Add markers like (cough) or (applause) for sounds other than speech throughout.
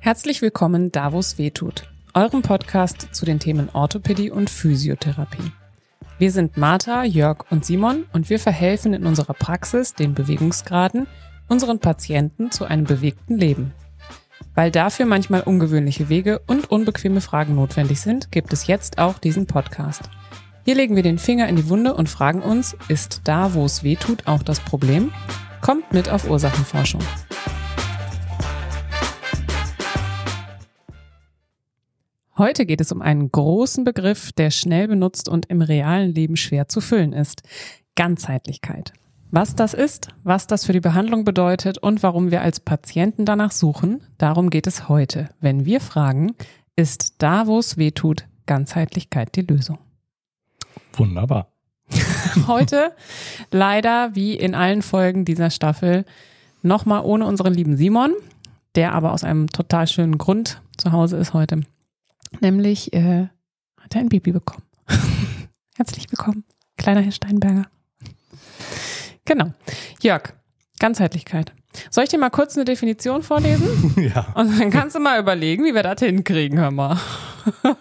Herzlich willkommen da, wo es weh tut, eurem Podcast zu den Themen Orthopädie und Physiotherapie. Wir sind Martha, Jörg und Simon und wir verhelfen in unserer Praxis den Bewegungsgraden unseren Patienten zu einem bewegten Leben. Weil dafür manchmal ungewöhnliche Wege und unbequeme Fragen notwendig sind, gibt es jetzt auch diesen Podcast. Hier legen wir den Finger in die Wunde und fragen uns, ist da, wo es weh tut, auch das Problem? Kommt mit auf Ursachenforschung. Heute geht es um einen großen Begriff, der schnell benutzt und im realen Leben schwer zu füllen ist. Ganzheitlichkeit. Was das ist, was das für die Behandlung bedeutet und warum wir als Patienten danach suchen, darum geht es heute, wenn wir fragen, ist da, wo es weh tut, Ganzheitlichkeit die Lösung? Wunderbar. (laughs) (laughs) Heute leider wie in allen Folgen dieser Staffel nochmal ohne unseren lieben Simon, der aber aus einem total schönen Grund zu Hause ist heute. Nämlich äh, hat er ein Baby bekommen. (laughs) Herzlich willkommen, kleiner Herr Steinberger. Genau. Jörg, Ganzheitlichkeit. Soll ich dir mal kurz eine Definition vorlesen? (laughs) Ja. Und dann kannst du mal überlegen, wie wir das hinkriegen, hör mal. (laughs)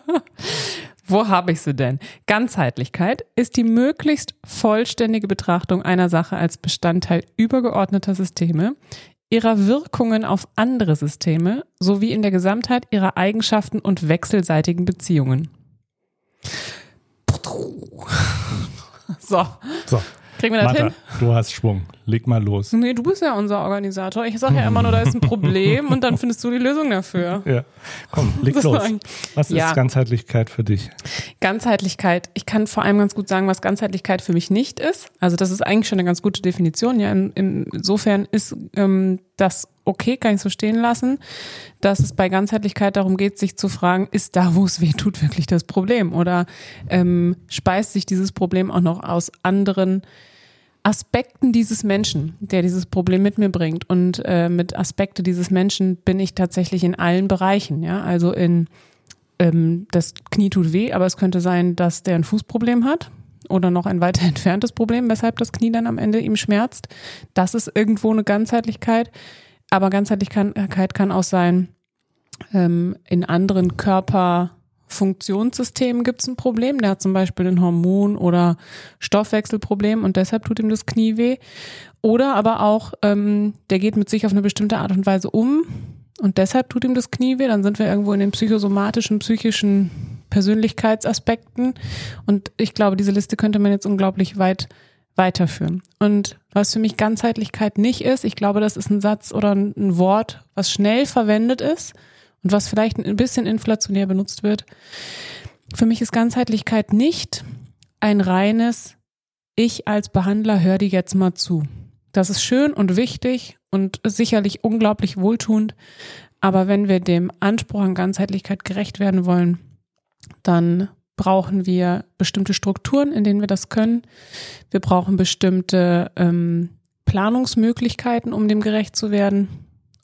Wo habe ich sie denn? Ganzheitlichkeit ist die möglichst vollständige Betrachtung einer Sache als Bestandteil übergeordneter Systeme, ihrer Wirkungen auf andere Systeme sowie in der Gesamtheit ihrer Eigenschaften und wechselseitigen Beziehungen. So, So. Kriegen wir das Martha, hin? du hast Schwung. Leg mal los. Nee, du bist ja unser Organisator. Ich sage ja immer nur, da ist ein Problem und dann findest du die Lösung dafür. (laughs) Ja. Komm, leg Das los. Was Ja. ist Ganzheitlichkeit für dich? Ganzheitlichkeit. Ich kann vor allem ganz gut sagen, was Ganzheitlichkeit für mich nicht ist. Also das ist eigentlich schon eine ganz gute Definition. Ja, in, insofern ist ähm, das okay, kann ich so stehen lassen, dass es bei Ganzheitlichkeit darum geht, sich zu fragen, ist da, wo es weh tut, wirklich das Problem? Oder ähm, speist sich dieses Problem auch noch aus anderen Aspekten dieses Menschen, der dieses Problem mit mir bringt. Und äh, mit Aspekte dieses Menschen bin ich tatsächlich in allen Bereichen. Ja, also in ähm, das Knie tut weh, aber es könnte sein, dass der ein Fußproblem hat oder noch ein (laughs) weiter entferntes Problem, weshalb das Knie dann am Ende ihm schmerzt. Das ist irgendwo eine Ganzheitlichkeit. Aber Ganzheitlichkeit kann auch sein, ähm, in anderen Körperfunktionssystemen gibt es ein Problem. Der hat zum Beispiel ein Hormon- oder Stoffwechselproblem und deshalb tut ihm das Knie weh. Oder aber auch, ähm, der geht mit sich auf eine bestimmte Art und Weise um und deshalb tut ihm das Knie weh. Dann sind wir irgendwo in den psychosomatischen, psychischen Persönlichkeitsaspekten. Und ich glaube, diese Liste könnte man jetzt unglaublich weit weiterführen. Und was für mich Ganzheitlichkeit nicht ist, ich glaube, das ist ein Satz oder ein Wort, was schnell verwendet ist und was vielleicht ein bisschen inflationär benutzt wird. Für mich ist Ganzheitlichkeit nicht ein reines Ich als Behandler hör dir jetzt mal zu. Das ist schön und wichtig und sicherlich unglaublich wohltuend. Aber wenn wir dem Anspruch an Ganzheitlichkeit gerecht werden wollen, dann brauchen wir bestimmte Strukturen, in denen wir das können. Wir brauchen bestimmte ähm, Planungsmöglichkeiten, um dem gerecht zu werden.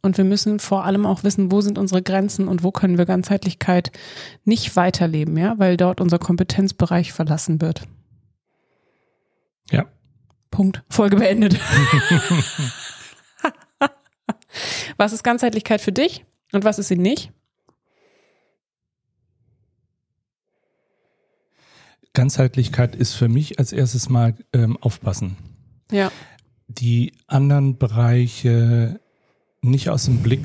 Und wir müssen vor allem auch wissen, wo sind unsere Grenzen und wo können wir Ganzheitlichkeit nicht weiterleben, ja, weil dort unser Kompetenzbereich verlassen wird. Ja. Punkt. Folge beendet. (laughs) was ist Ganzheitlichkeit für dich und was ist sie nicht? Ganzheitlichkeit ist für mich als erstes mal ähm, aufpassen. Ja. Die anderen Bereiche nicht aus dem Blick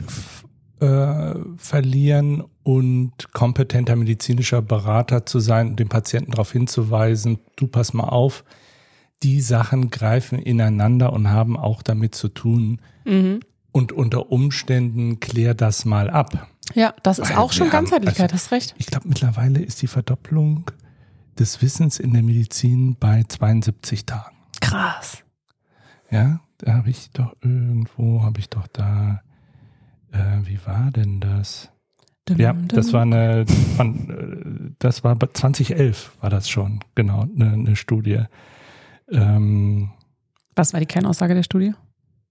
äh, verlieren und kompetenter medizinischer Berater zu sein und den Patienten darauf hinzuweisen, du pass mal auf, die Sachen greifen ineinander und haben auch damit zu tun. Mhm. Und unter Umständen klär das mal ab. Ja, das ist Weil auch schon wir haben- Ganzheitlichkeit, also- hast recht. Ich glaube, mittlerweile ist die Verdopplung des Wissens in der Medizin bei 72 Tagen. Krass. Ja, da habe ich doch irgendwo, habe ich doch da, äh, wie war denn das? Ja, das war eine, von, äh, das war bei 2011 war das schon, genau, eine, eine Studie. Ähm, Was war die Kernaussage der Studie?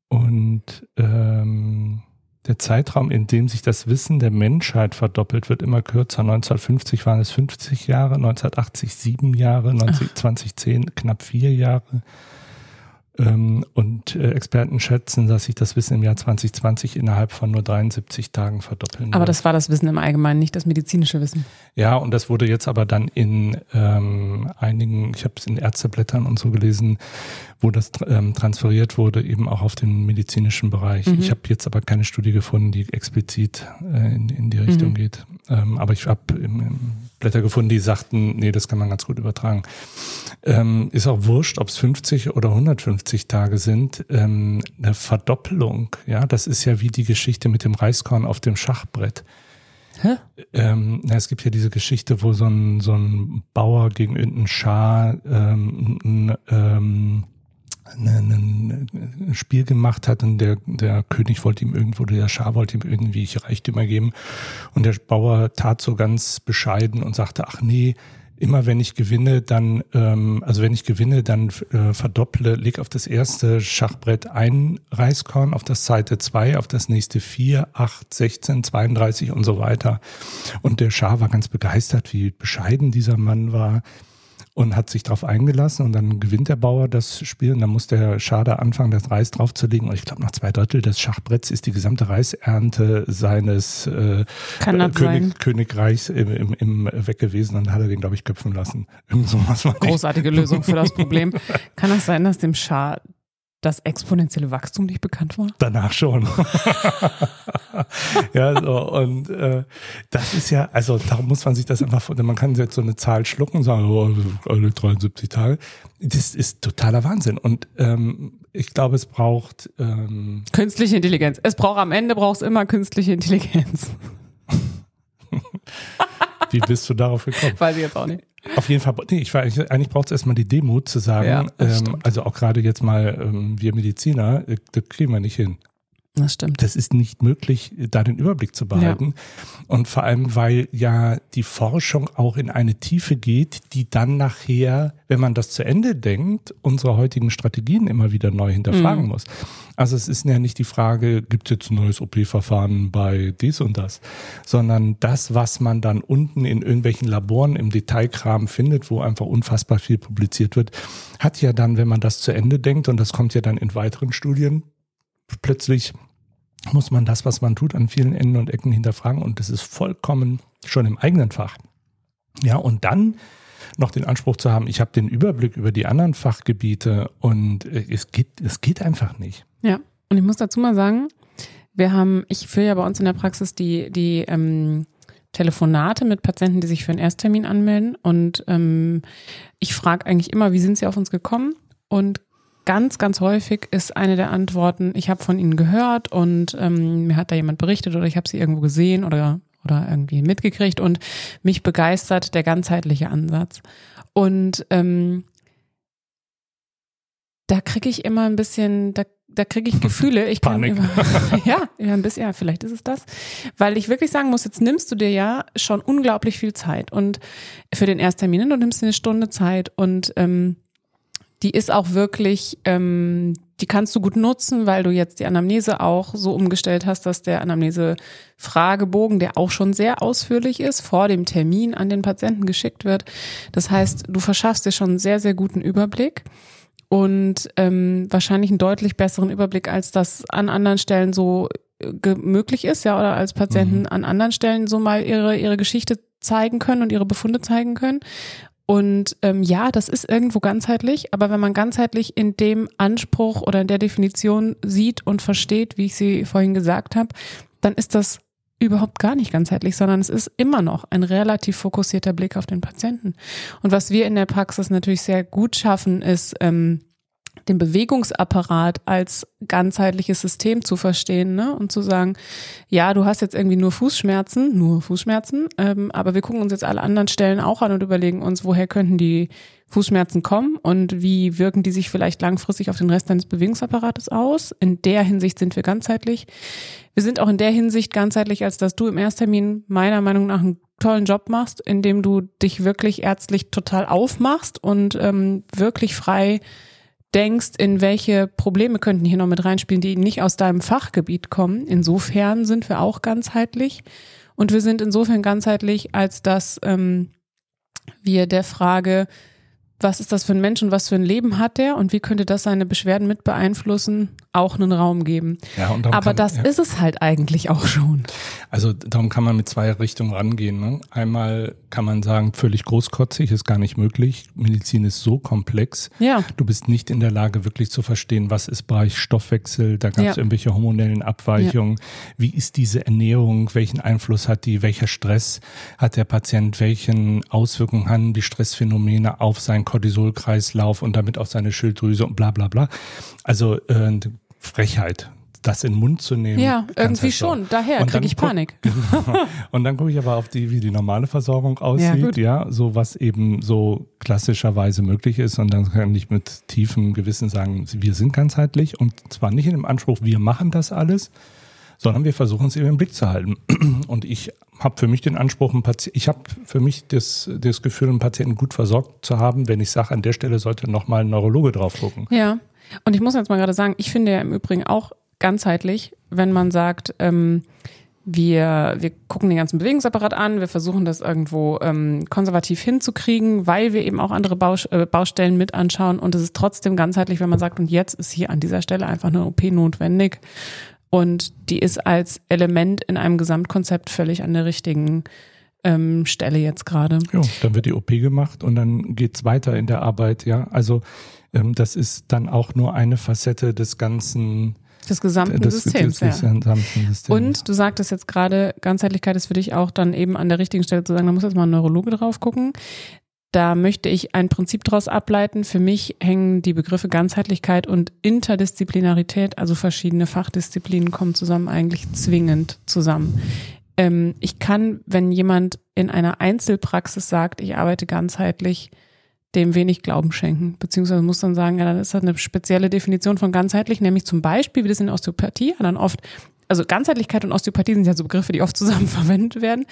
und ähm, der Zeitraum, in dem sich das Wissen der Menschheit verdoppelt, wird immer kürzer. 1950 waren es 50 Jahre, 1980 sieben Jahre, 19, 2010 knapp vier Jahre. Ähm, und äh, Experten schätzen, dass sich das Wissen im Jahr 2020 innerhalb von nur 73 Tagen verdoppeln Aber wird. das war das Wissen im Allgemeinen, nicht das medizinische Wissen. Ja, und das wurde jetzt aber dann in ähm, einigen, ich habe es in Ärzteblättern und so gelesen, wo das ähm, transferiert wurde, eben auch auf den medizinischen Bereich. Mhm. Ich habe jetzt aber keine Studie gefunden, die explizit äh, in, in die Richtung mhm. geht. Ähm, aber ich habe Blätter gefunden, die sagten, nee, das kann man ganz gut übertragen. Ähm, ist auch wurscht, ob es 50 oder 150 Tage sind. Ähm, eine Verdoppelung, ja, das ist ja wie die Geschichte mit dem Reiskorn auf dem Schachbrett. Hä? Ähm, na, es gibt ja diese Geschichte, wo so ein, so ein Bauer gegen irgendeinen Schar ähm, ähm, ein Spiel gemacht hat und der, der König wollte ihm irgendwo, der Schar wollte ihm irgendwie Reichtümer geben und der Bauer tat so ganz bescheiden und sagte, ach nee, immer wenn ich gewinne, dann, ähm, also wenn ich gewinne, dann äh, verdopple, leg auf das erste Schachbrett ein Reiskorn, auf das zweite zwei, auf das nächste vier, acht, sechzehn, 32 und so weiter. Und der Schar war ganz begeistert, wie bescheiden dieser Mann war und hat sich darauf eingelassen und dann gewinnt der Bauer das Spiel und dann muss der Schader anfangen, das Reis draufzulegen und ich glaube nach zwei Drittel des Schachbretts ist die gesamte Reisernte seines äh, König, Königreichs im, im, im weg gewesen und dann hat er den glaube ich köpfen lassen. (laughs) Irgend sowas Großartige Lösung für das Problem. (laughs) Kann das sein, dass dem Schar das exponentielle Wachstum nicht bekannt war? Danach schon. (laughs) ja, so, und äh, das ist ja, also darum muss man sich das einfach, man kann jetzt so eine Zahl schlucken und sagen, oh, alle 73 Tage. Das ist totaler Wahnsinn. Und ähm, ich glaube, es braucht ähm, künstliche Intelligenz. Es braucht am Ende braucht es immer künstliche Intelligenz. (laughs) Wie bist du darauf gekommen? Weiß ich jetzt auch nicht. Auf jeden Fall, nee, ich war eigentlich, eigentlich braucht es erstmal die Demut zu sagen, ja, ähm, also auch gerade jetzt mal ähm, wir Mediziner, äh, das kriegen wir nicht hin. Das stimmt. Das ist nicht möglich, da den Überblick zu behalten. Ja. Und vor allem, weil ja die Forschung auch in eine Tiefe geht, die dann nachher, wenn man das zu Ende denkt, unsere heutigen Strategien immer wieder neu hinterfragen mhm. muss. Also es ist ja nicht die Frage, gibt es jetzt ein neues OP-Verfahren bei dies und das, sondern das, was man dann unten in irgendwelchen Laboren im Detailkram findet, wo einfach unfassbar viel publiziert wird, hat ja dann, wenn man das zu Ende denkt, und das kommt ja dann in weiteren Studien, plötzlich muss man das, was man tut, an vielen Enden und Ecken hinterfragen und das ist vollkommen schon im eigenen Fach. Ja, und dann noch den Anspruch zu haben, ich habe den Überblick über die anderen Fachgebiete und äh, es geht, es geht einfach nicht. Ja, und ich muss dazu mal sagen, wir haben, ich führe ja bei uns in der Praxis die, die ähm, Telefonate mit Patienten, die sich für einen Ersttermin anmelden und ähm, ich frage eigentlich immer, wie sind sie auf uns gekommen? Und ganz, ganz häufig ist eine der Antworten, ich habe von ihnen gehört und ähm, mir hat da jemand berichtet oder ich habe sie irgendwo gesehen oder, oder irgendwie mitgekriegt und mich begeistert der ganzheitliche Ansatz. Und ähm, da kriege ich immer ein bisschen, da, da kriege ich (laughs) Gefühle. Ich kann Über, (laughs) ja, ja, ein bisschen, ja, vielleicht ist es das. Weil ich wirklich sagen muss, jetzt nimmst du dir ja schon unglaublich viel Zeit und für den Ersttermin du nimmst dir eine Stunde Zeit und ähm, die ist auch wirklich, ähm, die kannst du gut nutzen, weil du jetzt die Anamnese auch so umgestellt hast, dass der Anamnese-Fragebogen, der auch schon sehr ausführlich ist, vor dem Termin an den Patienten geschickt wird. Das heißt, du verschaffst dir schon einen sehr, sehr guten Überblick und ähm, wahrscheinlich einen deutlich besseren Überblick, als das an anderen Stellen so äh, möglich ist, ja, oder als Patienten mhm. an anderen Stellen so mal ihre, ihre Geschichte zeigen können und ihre Befunde zeigen können. Und ähm, ja, das ist irgendwo ganzheitlich, aber wenn man ganzheitlich in dem Anspruch oder in der Definition sieht und versteht, wie ich sie vorhin gesagt habe, dann ist das überhaupt gar nicht ganzheitlich, sondern es ist immer noch ein relativ fokussierter Blick auf den Patienten. Und was wir in der Praxis natürlich sehr gut schaffen, ist ähm, den Bewegungsapparat als ganzheitliches System zu verstehen ne? und zu sagen, ja, du hast jetzt irgendwie nur Fußschmerzen, nur Fußschmerzen, ähm, aber wir gucken uns jetzt alle anderen Stellen auch an und überlegen uns, woher könnten die Fußschmerzen kommen und wie wirken die sich vielleicht langfristig auf den Rest deines Bewegungsapparates aus. In der Hinsicht sind wir ganzheitlich. Wir sind auch in der Hinsicht ganzheitlich, als dass du im Ersttermin meiner Meinung nach einen tollen Job machst, indem du dich wirklich ärztlich total aufmachst und ähm, wirklich frei denkst, in welche Probleme könnten hier noch mit reinspielen, die nicht aus deinem Fachgebiet kommen. Insofern sind wir auch ganzheitlich. Und wir sind insofern ganzheitlich, als dass ähm, wir der Frage was ist das für ein Mensch und was für ein Leben hat der und wie könnte das seine Beschwerden mit beeinflussen, auch einen Raum geben. Ja, und darum Aber kann, das ja. ist es halt eigentlich auch schon. Also darum kann man mit zwei Richtungen rangehen. Ne? Einmal kann man sagen, völlig großkotzig ist gar nicht möglich. Medizin ist so komplex. Ja. Du bist nicht in der Lage, wirklich zu verstehen, was ist Bereich Stoffwechsel, da gab es Ja. irgendwelche hormonellen Abweichungen. Wie ist diese Ernährung, welchen Einfluss hat die, welcher Stress hat der Patient, welchen Auswirkungen haben die Stressphänomene auf seinen Cortisolkreislauf und damit auf seine Schilddrüse und bla bla bla. Also äh, Frechheit, das in den Mund zu nehmen. Ja, irgendwie schon. Daher kriege ich Panik. (laughs) Und dann gucke ich aber auf die, wie die normale Versorgung Ja, aussieht, gut. ja, so was eben so klassischerweise möglich ist. Und dann kann ich mit tiefem Gewissen sagen, wir sind ganzheitlich und zwar nicht in dem Anspruch, wir machen das alles, sondern wir versuchen es eben im Blick zu halten. (clears throat) Und ich habe für mich den Anspruch, ich habe für mich das, das Gefühl, einen Patienten gut versorgt zu haben, wenn ich sage, an der Stelle sollte nochmal ein Neurologe drauf gucken. Ja, und ich muss jetzt mal gerade sagen, ich finde ja im Übrigen auch ganzheitlich, wenn man sagt, ähm, wir, wir gucken den ganzen Bewegungsapparat an, wir versuchen das irgendwo ähm, konservativ hinzukriegen, weil wir eben auch andere Baus äh, Baustellen mit anschauen und es ist trotzdem ganzheitlich, wenn man sagt, und jetzt ist hier an dieser Stelle einfach eine OP notwendig und die ist als Element in einem Gesamtkonzept völlig an der richtigen ähm, Stelle jetzt gerade. Ja, dann wird die OP gemacht und dann geht's weiter in der Arbeit, ja. Also das ist dann auch nur eine Facette des ganzen Des gesamten des, Systems, des ja. gesamten Systems. Und du sagtest jetzt gerade, Ganzheitlichkeit ist für dich auch dann eben an der richtigen Stelle zu sagen, da muss jetzt mal ein Neurologe drauf gucken. Da möchte ich ein Prinzip daraus ableiten. Für mich hängen die Begriffe Ganzheitlichkeit und Interdisziplinarität, also verschiedene Fachdisziplinen kommen zusammen, eigentlich zwingend zusammen. Ähm, ich kann, wenn jemand in einer Einzelpraxis sagt, ich arbeite ganzheitlich, dem wenig Glauben schenken, beziehungsweise muss dann sagen, ja, dann ist das eine spezielle Definition von ganzheitlich, nämlich zum Beispiel, wie das in Osteopathie ja dann oft, also Ganzheitlichkeit und Osteopathie sind ja so Begriffe, die oft zusammen (laughs) verwendet werden.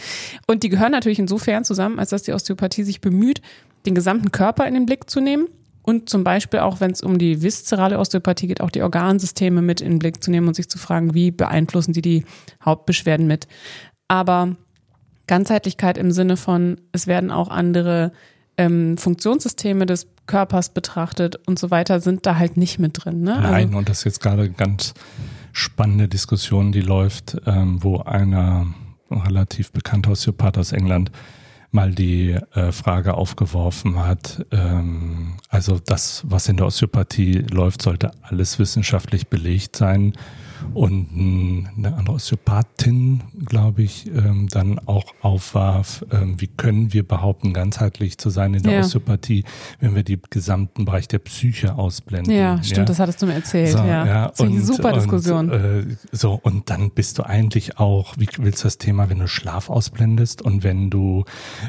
Und die gehören natürlich insofern zusammen, als dass die Osteopathie sich bemüht, den gesamten Körper in den Blick zu nehmen und zum Beispiel auch, wenn es um die viszerale Osteopathie geht, auch die Organsysteme mit in den Blick zu nehmen und sich zu fragen, wie beeinflussen die die Hauptbeschwerden mit. Aber Ganzheitlichkeit im Sinne von, es werden auch andere ähm, Funktionssysteme des Körpers betrachtet und so weiter, sind da halt nicht mit drin. Ne? Nein, und das ist jetzt gerade eine ganz spannende Diskussion, die läuft, ähm, wo einer relativ bekannter Osteopath aus England mal die äh, Frage aufgeworfen hat, ähm, also das, was in der Osteopathie läuft, sollte alles wissenschaftlich belegt sein. Und eine andere Osteopathin, glaube ich, ähm, dann auch aufwarf, ähm, wie können wir behaupten, ganzheitlich zu sein in der Ja. Osteopathie, wenn wir die gesamten Bereich der Psyche ausblenden. Ja, stimmt, das hattest du mir erzählt. So, ja, ja, das ist eine super Diskussion. Und, äh, so, und dann bist du eigentlich auch, wie willst du das Thema, wenn du Schlaf ausblendest und wenn du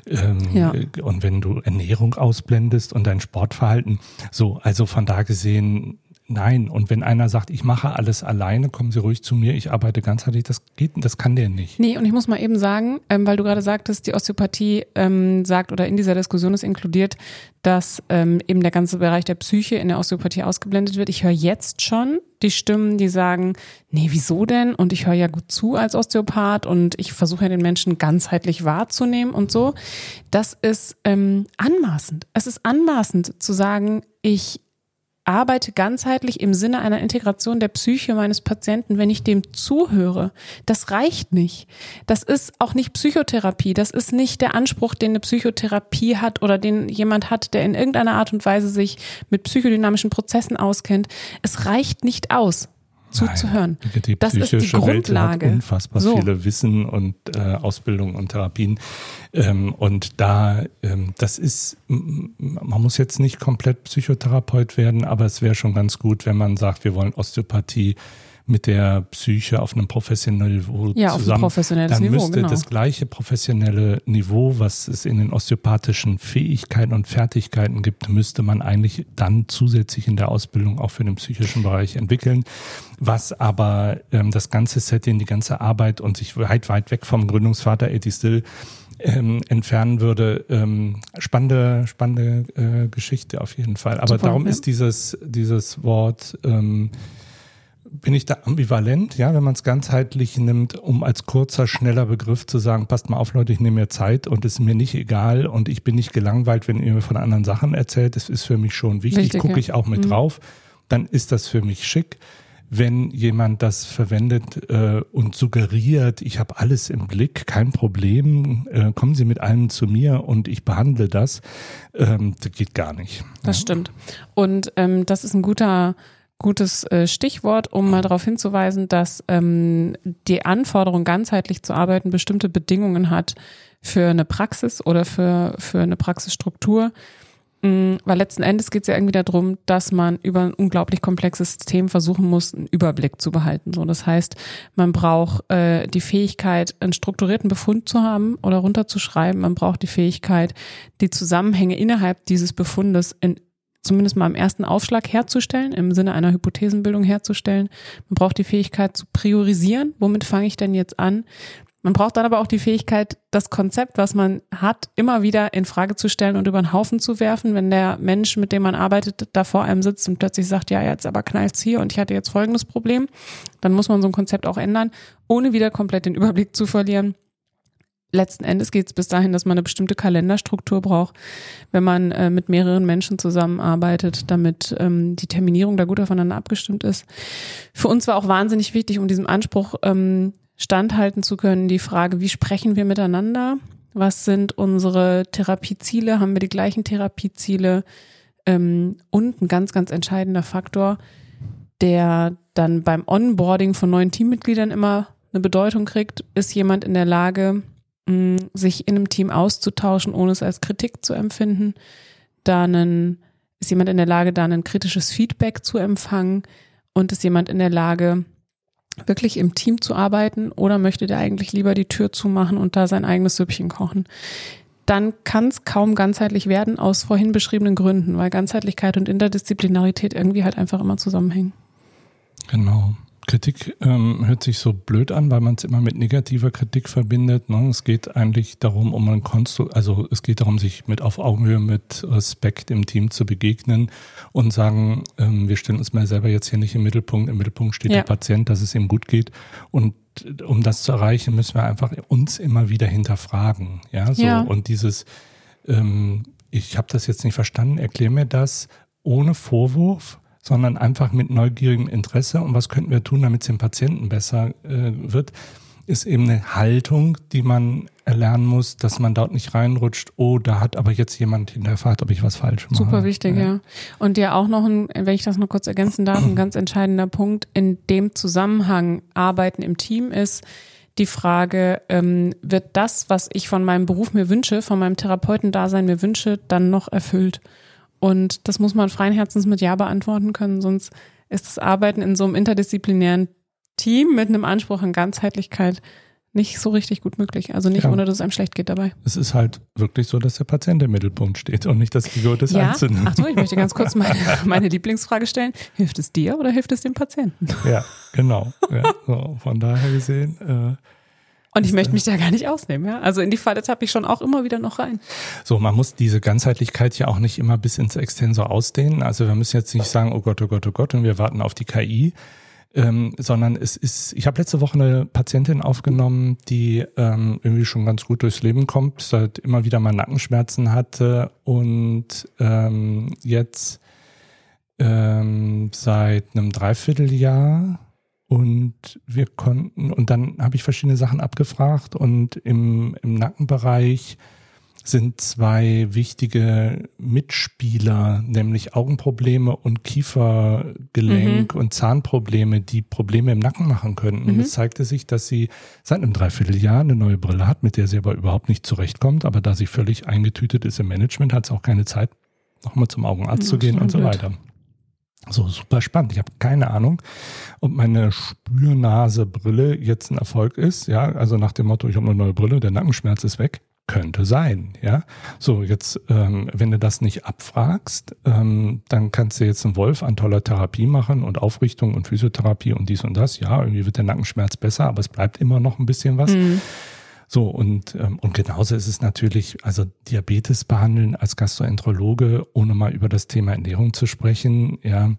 ähm, Ja. und wenn du Ernährung ausblendest und dein Sportverhalten. So, also von da gesehen, nein. Und wenn einer sagt, ich mache alles alleine, kommen Sie ruhig zu mir, ich arbeite ganzheitlich, das geht, das kann der nicht. Nee, und ich muss mal eben sagen, ähm, weil du gerade sagtest, die Osteopathie ähm, sagt oder in dieser Diskussion ist inkludiert, dass ähm, eben der ganze Bereich der Psyche in der Osteopathie ausgeblendet wird. Ich höre jetzt schon die Stimmen, die sagen, nee, wieso denn? Und ich höre ja gut zu als Osteopath und ich versuche ja den Menschen ganzheitlich wahrzunehmen und so. Das ist ähm, anmaßend. Es ist anmaßend zu sagen, ich arbeite ganzheitlich im Sinne einer Integration der Psyche meines Patienten, wenn ich dem zuhöre. Das reicht nicht. Das ist auch nicht Psychotherapie. Das ist nicht der Anspruch, den eine Psychotherapie hat oder den jemand hat, der in irgendeiner Art und Weise sich mit psychodynamischen Prozessen auskennt. Es reicht nicht aus, zuzuhören. Nein, die Das ist die psychische Welt Grundlage. hat unfassbar So. viele Wissen und äh, Ausbildung und Therapien. Ähm, und da, ähm, das ist, man muss jetzt nicht komplett Psychotherapeut werden, aber es wäre schon ganz gut, wenn man sagt, wir wollen Osteopathie mit der Psyche auf einem professionellen Niveau Ja, auf ein zusammen. professionelles dann Niveau, müsste genau. das gleiche professionelle Niveau, was es in den osteopathischen Fähigkeiten und Fertigkeiten gibt, müsste man eigentlich dann zusätzlich in der Ausbildung auch für den psychischen Bereich entwickeln. Was aber ähm, das ganze Setting, die ganze Arbeit und sich weit, weit weg vom Gründungsvater Eddie Still ähm, entfernen würde. Ähm, spannende, spannende äh, Geschichte auf jeden Fall. Aber Super, darum ja. ist dieses, dieses Wort ähm, bin ich da ambivalent, ja, wenn man es ganzheitlich nimmt, um als kurzer, schneller Begriff zu sagen, passt mal auf, Leute, ich nehme mir Zeit und es ist mir nicht egal und ich bin nicht gelangweilt, wenn ihr mir von anderen Sachen erzählt. Das ist für mich schon wichtig, wichtig gucke ja. ich auch mit mhm. drauf, dann ist das für mich schick. Wenn jemand das verwendet äh, und suggeriert, ich habe alles im Blick, kein Problem, äh, kommen Sie mit allem zu mir und ich behandle das, ähm, das geht gar nicht. Das ja. stimmt. Und ähm, das ist ein guter gutes äh, Stichwort, um mal darauf hinzuweisen, dass ähm, die Anforderung, ganzheitlich zu arbeiten, bestimmte Bedingungen hat für eine Praxis oder für, für eine Praxisstruktur. Mhm, weil letzten Endes geht es ja irgendwie darum, dass man über ein unglaublich komplexes System versuchen muss, einen Überblick zu behalten. So, das heißt, man braucht äh, die Fähigkeit, einen strukturierten Befund zu haben oder runterzuschreiben. Man braucht die Fähigkeit, die Zusammenhänge innerhalb dieses Befundes in zumindest mal im ersten Aufschlag herzustellen, im Sinne einer Hypothesenbildung herzustellen. Man braucht die Fähigkeit zu priorisieren. Womit fange ich denn jetzt an? Man braucht dann aber auch die Fähigkeit, das Konzept, was man hat, immer wieder in Frage zu stellen und über den Haufen zu werfen, wenn der Mensch, mit dem man arbeitet, da vor einem sitzt und plötzlich sagt, ja, jetzt aber knallt's hier und ich hatte jetzt folgendes Problem, dann muss man so ein Konzept auch ändern, ohne wieder komplett den Überblick zu verlieren letzten Endes geht es bis dahin, dass man eine bestimmte Kalenderstruktur braucht, wenn man äh, mit mehreren Menschen zusammenarbeitet, damit ähm, die Terminierung da gut aufeinander abgestimmt ist. Für uns war auch wahnsinnig wichtig, um diesem Anspruch ähm, standhalten zu können, die Frage, wie sprechen wir miteinander? Was sind unsere Therapieziele? Haben wir die gleichen Therapieziele? Ähm, und ein ganz, ganz entscheidender Faktor, der dann beim Onboarding von neuen Teammitgliedern immer eine Bedeutung kriegt, ist jemand in der Lage, sich in einem Team auszutauschen, ohne es als Kritik zu empfinden. Da einen, ist jemand in der Lage, da ein kritisches Feedback zu empfangen und ist jemand in der Lage, wirklich im Team zu arbeiten oder möchte der eigentlich lieber die Tür zumachen und da sein eigenes Süppchen kochen? Dann kann es kaum ganzheitlich werden aus vorhin beschriebenen Gründen, weil Ganzheitlichkeit und Interdisziplinarität irgendwie halt einfach immer zusammenhängen. Genau. Kritik ähm, hört sich so blöd an, weil man es immer mit negativer Kritik verbindet. Ne? Es geht eigentlich darum, um ein Konstru also es geht darum, sich mit auf Augenhöhe, mit Respekt im Team zu begegnen und sagen, ähm, wir stellen uns mal selber jetzt hier nicht im Mittelpunkt. Im Mittelpunkt steht ja. der Patient, dass es ihm gut geht. Und um das zu erreichen, müssen wir einfach uns immer wieder hinterfragen. Ja, so ja. und dieses, ähm, ich habe das jetzt nicht verstanden, erklär mir das ohne Vorwurf sondern einfach mit neugierigem Interesse und was könnten wir tun, damit es dem Patienten besser äh, wird, ist eben eine Haltung, die man erlernen muss, dass man dort nicht reinrutscht, oh, da hat aber jetzt jemand hinterfragt, ob ich was falsch mache. Super wichtig, ja. ja. Und ja auch noch ein, wenn ich das noch kurz ergänzen darf, ein ganz entscheidender Punkt in dem Zusammenhang Arbeiten im Team ist, die Frage, ähm, wird das, was ich von meinem Beruf mir wünsche, von meinem Therapeutendasein mir wünsche, dann noch erfüllt? Und das muss man freien Herzens mit Ja beantworten können, sonst ist das Arbeiten in so einem interdisziplinären Team mit einem Anspruch an Ganzheitlichkeit nicht so richtig gut möglich. Also nicht, ja. ohne dass es einem schlecht geht dabei. Es ist halt wirklich so, dass der Patient im Mittelpunkt steht und nicht das Ego des ja? Einzelnen. Ach so, ich möchte ganz kurz meine, (laughs) meine Lieblingsfrage stellen. Hilft es dir oder hilft es dem Patienten? Ja, genau. Ja, so, von daher gesehen. Äh, und ich möchte mich da gar nicht ausnehmen, ja. Also in die Falle tappe ich schon auch immer wieder noch rein. So, man muss diese Ganzheitlichkeit ja auch nicht immer bis ins Extensor ausdehnen. Also wir müssen jetzt nicht sagen, oh Gott, oh Gott, oh Gott, und wir warten auf die KI. Ähm, sondern es ist, ich habe letzte Woche eine Patientin aufgenommen, die ähm, irgendwie schon ganz gut durchs Leben kommt, seit immer wieder mal Nackenschmerzen hatte und ähm, jetzt ähm, seit einem Dreivierteljahr und wir konnten, und dann habe ich verschiedene Sachen abgefragt und im, im Nackenbereich sind zwei wichtige Mitspieler, nämlich Augenprobleme und Kiefergelenk mhm. und Zahnprobleme, die Probleme im Nacken machen könnten. Mhm. Es zeigte sich, dass sie seit einem Dreivierteljahr eine neue Brille hat, mit der sie aber überhaupt nicht zurechtkommt. Aber da sie völlig eingetütet ist im Management, hat sie auch keine Zeit, nochmal zum Augenarzt ja, zu gehen und so weiter. So, super spannend. Ich habe keine Ahnung, ob meine Spürnasebrille jetzt ein Erfolg ist. Ja, also nach dem Motto, ich habe eine neue Brille, der Nackenschmerz ist weg. Könnte sein, ja. So, jetzt, ähm, wenn du das nicht abfragst, ähm, dann kannst du jetzt einen Wolf an toller Therapie machen und Aufrichtung und Physiotherapie und dies und das. Ja, irgendwie wird der Nackenschmerz besser, aber es bleibt immer noch ein bisschen was. Mhm. So, und, ähm, und genauso ist es natürlich, also Diabetes behandeln als Gastroenterologe, ohne mal über das Thema Ernährung zu sprechen, ja,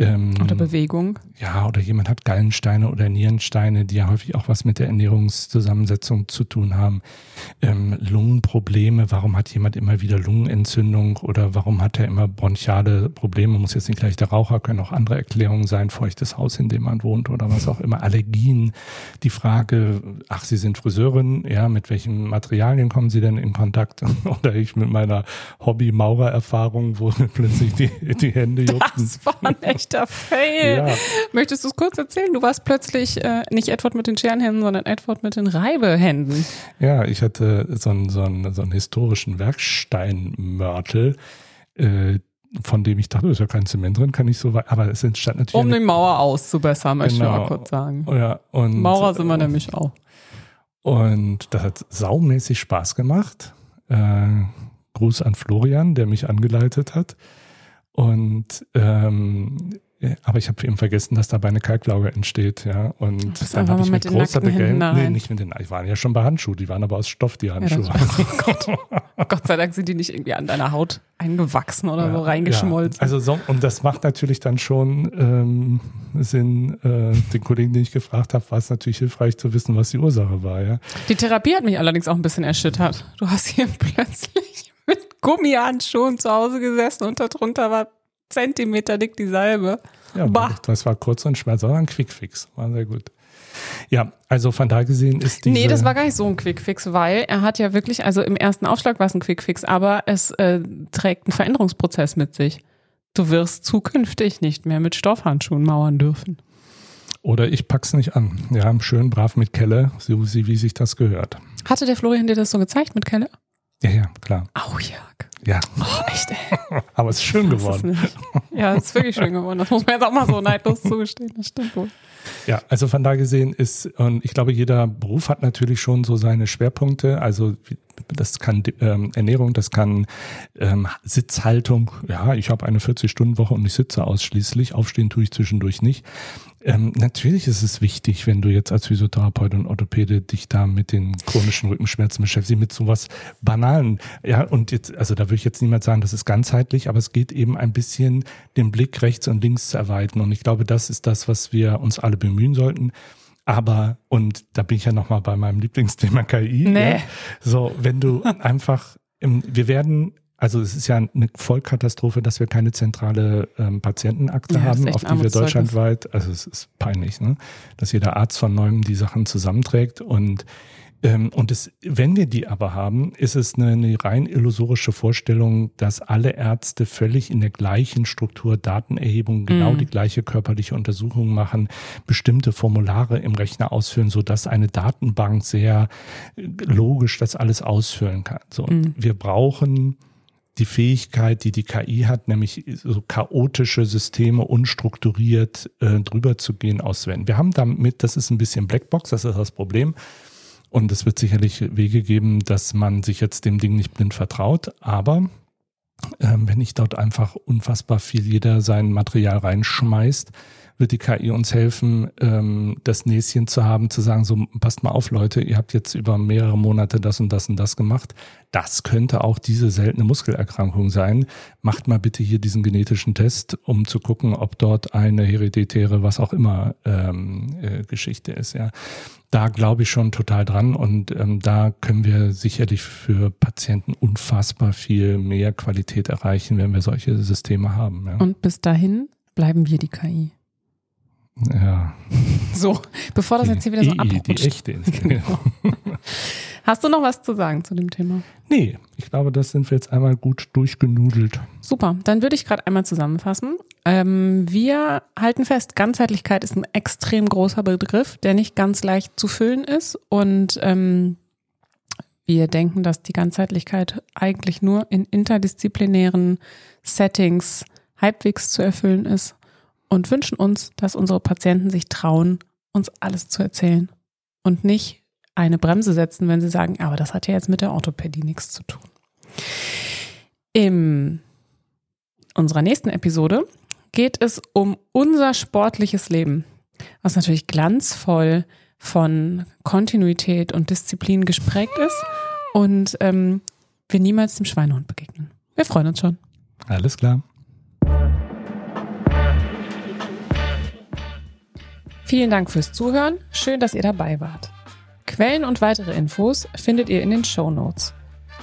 Ähm, Oder Bewegung. Ja, oder jemand hat Gallensteine oder Nierensteine, die ja häufig auch was mit der Ernährungszusammensetzung zu tun haben. Ähm, Lungenprobleme, warum hat jemand immer wieder Lungenentzündung oder warum hat er immer bronchiale Probleme? Muss jetzt nicht gleich der Raucher, können auch andere Erklärungen sein, feuchtes Haus, in dem man wohnt oder was auch immer. Allergien, die Frage, ach, Sie sind Friseurin, ja, mit welchen Materialien kommen Sie denn in Kontakt? (laughs) oder ich mit meiner Hobby-Maurer-Erfahrung, wo (laughs) plötzlich die, die Hände juckten. Das war ein echter Fail. Ja. Möchtest du es kurz erzählen? Du warst plötzlich äh, nicht Edward mit den Scherenhänden, sondern Edward mit den Reibehänden. Ja, ich hatte so einen, so einen, so einen historischen Werksteinmörtel, äh, von dem ich dachte, da ist ja kein Zement drin, kann ich so weit, aber es entstand natürlich. Um eine, die Mauer auszubessern, möchte ich Genau. mal kurz sagen. ja, und, Maurer sind wir nämlich auch. Und das hat saumäßig Spaß gemacht. Äh, Gruß an Florian, der mich angeleitet hat. Und ähm, aber ich habe eben vergessen, dass dabei eine Kalklauge entsteht, ja. Und bist dann habe ich mit mit großer Begeisterung. Nee, nicht mit den. Ich waren ja schon bei Handschuhen, die waren aber aus Stoff, die das Handschuhe. (laughs) Gott sei Dank sind die nicht irgendwie an deiner Haut eingewachsen oder so Ja, reingeschmolzen. Ja. Also so, und das macht natürlich dann schon ähm, Sinn, äh, den Kollegen, den ich gefragt habe, war es natürlich hilfreich zu wissen, was die Ursache war, ja. Die Therapie hat mich allerdings auch ein bisschen erschüttert. Du hast hier (laughs) plötzlich mit Gummihandschuhen zu Hause gesessen und darunter war Zentimeter dick die Salbe. Ja, Bah. das war kurz und schmerz, aber ein Quickfix, war sehr gut. Ja, also von da gesehen ist diese... Nee, das war gar nicht so ein Quickfix, weil er hat ja wirklich, also im ersten Aufschlag war es ein Quickfix, aber es äh, trägt einen Veränderungsprozess mit sich. Du wirst zukünftig nicht mehr mit Stoffhandschuhen mauern dürfen. Oder ich pack's nicht an. Ja, schön brav mit Kelle, so wie sich das gehört. Hatte der Florian dir das so gezeigt mit Kelle? Ja, ja, klar. Au, Jörg. Ja, Oh, echt, ey. (laughs) aber es ist schön geworden. Ja, es ist wirklich schön geworden. Das muss man jetzt auch mal so neidlos zugestehen. Das stimmt wohl. Ja, also von da gesehen ist, und ich glaube, jeder Beruf hat natürlich schon so seine Schwerpunkte. Also das kann ähm, Ernährung, das kann ähm, Sitzhaltung. Ja, ich habe eine 40-Stunden-Woche und ich sitze ausschließlich. Aufstehen tue ich zwischendurch nicht. Ähm, natürlich ist es wichtig, wenn du jetzt als Physiotherapeut und Orthopäde dich da mit den chronischen Rückenschmerzen beschäftigst, mit sowas Banalen. Ja, und jetzt, also da würde ich jetzt niemand sagen, das ist ganzheitlich, aber es geht eben ein bisschen den Blick rechts und links zu erweitern. Und ich glaube, das ist das, was wir uns alle bemühen sollten. Aber, und da bin ich ja nochmal bei meinem Lieblingsthema KI. Nee. Ja, so, wenn du (laughs) einfach, wir werden, also es ist ja eine Vollkatastrophe, dass wir keine zentrale ähm, Patientenakte Ja, haben, auf die wir deutschlandweit, also es ist peinlich, ne? dass jeder Arzt von neuem die Sachen zusammenträgt und ähm, und es, wenn wir die aber haben, ist es eine, eine rein illusorische Vorstellung, dass alle Ärzte völlig in der gleichen Struktur Datenerhebung genau Mhm. die gleiche körperliche Untersuchung machen, bestimmte Formulare im Rechner ausfüllen, so dass eine Datenbank sehr äh, logisch das alles ausfüllen kann. So, und Mhm. wir brauchen die Fähigkeit, die die KI hat, nämlich so chaotische Systeme unstrukturiert äh, drüber zu gehen, auszuwählen. Wir haben damit, das ist ein bisschen Blackbox, das ist das Problem. Und es wird sicherlich Wege geben, dass man sich jetzt dem Ding nicht blind vertraut. Aber ähm, wenn ich dort einfach unfassbar viel jeder sein Material reinschmeißt, wird die KI uns helfen, ähm, das Näschen zu haben, zu sagen, so passt mal auf, Leute, ihr habt jetzt über mehrere Monate das und das und das gemacht. Das könnte auch diese seltene Muskelerkrankung sein. Macht mal bitte hier diesen genetischen Test, um zu gucken, ob dort eine hereditäre, was auch immer, ähm, äh, Geschichte ist. Ja, da glaube ich schon total dran und ähm, da können wir sicherlich für Patienten unfassbar viel mehr Qualität erreichen, wenn wir solche Systeme haben. Ja. Und bis dahin bleiben wir die KI. Ja. So, bevor das jetzt hier wieder so Die, die abrutscht. echte Intelligenz. (laughs) Hast du noch was zu sagen zu dem Thema? Nee, ich glaube, das sind wir jetzt einmal gut durchgenudelt. Super, dann würde ich gerade einmal zusammenfassen. Ähm, wir halten fest, Ganzheitlichkeit ist ein extrem großer Begriff, der nicht ganz leicht zu füllen ist. Und ähm, wir denken, dass die Ganzheitlichkeit eigentlich nur in interdisziplinären Settings halbwegs zu erfüllen ist und wünschen uns, dass unsere Patienten sich trauen, uns alles zu erzählen und nicht eine Bremse setzen, wenn sie sagen, aber das hat ja jetzt mit der Orthopädie nichts zu tun. In unserer nächsten Episode geht es um unser sportliches Leben, was natürlich glanzvoll von Kontinuität und Disziplin gesprägt ist und ähm, wir niemals dem Schweinehund begegnen. Wir freuen uns schon. Alles klar. Vielen Dank fürs Zuhören. Schön, dass ihr dabei wart. Quellen und weitere Infos findet ihr in den Show Notes.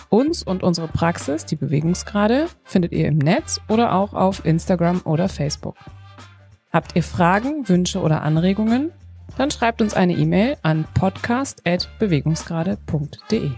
Uns und unsere Praxis, die Bewegungsgrade, findet ihr im Netz oder auch auf Instagram oder Facebook. Habt ihr Fragen, Wünsche oder Anregungen? Dann schreibt uns eine E-Mail an podcast.bewegungsgrade.de.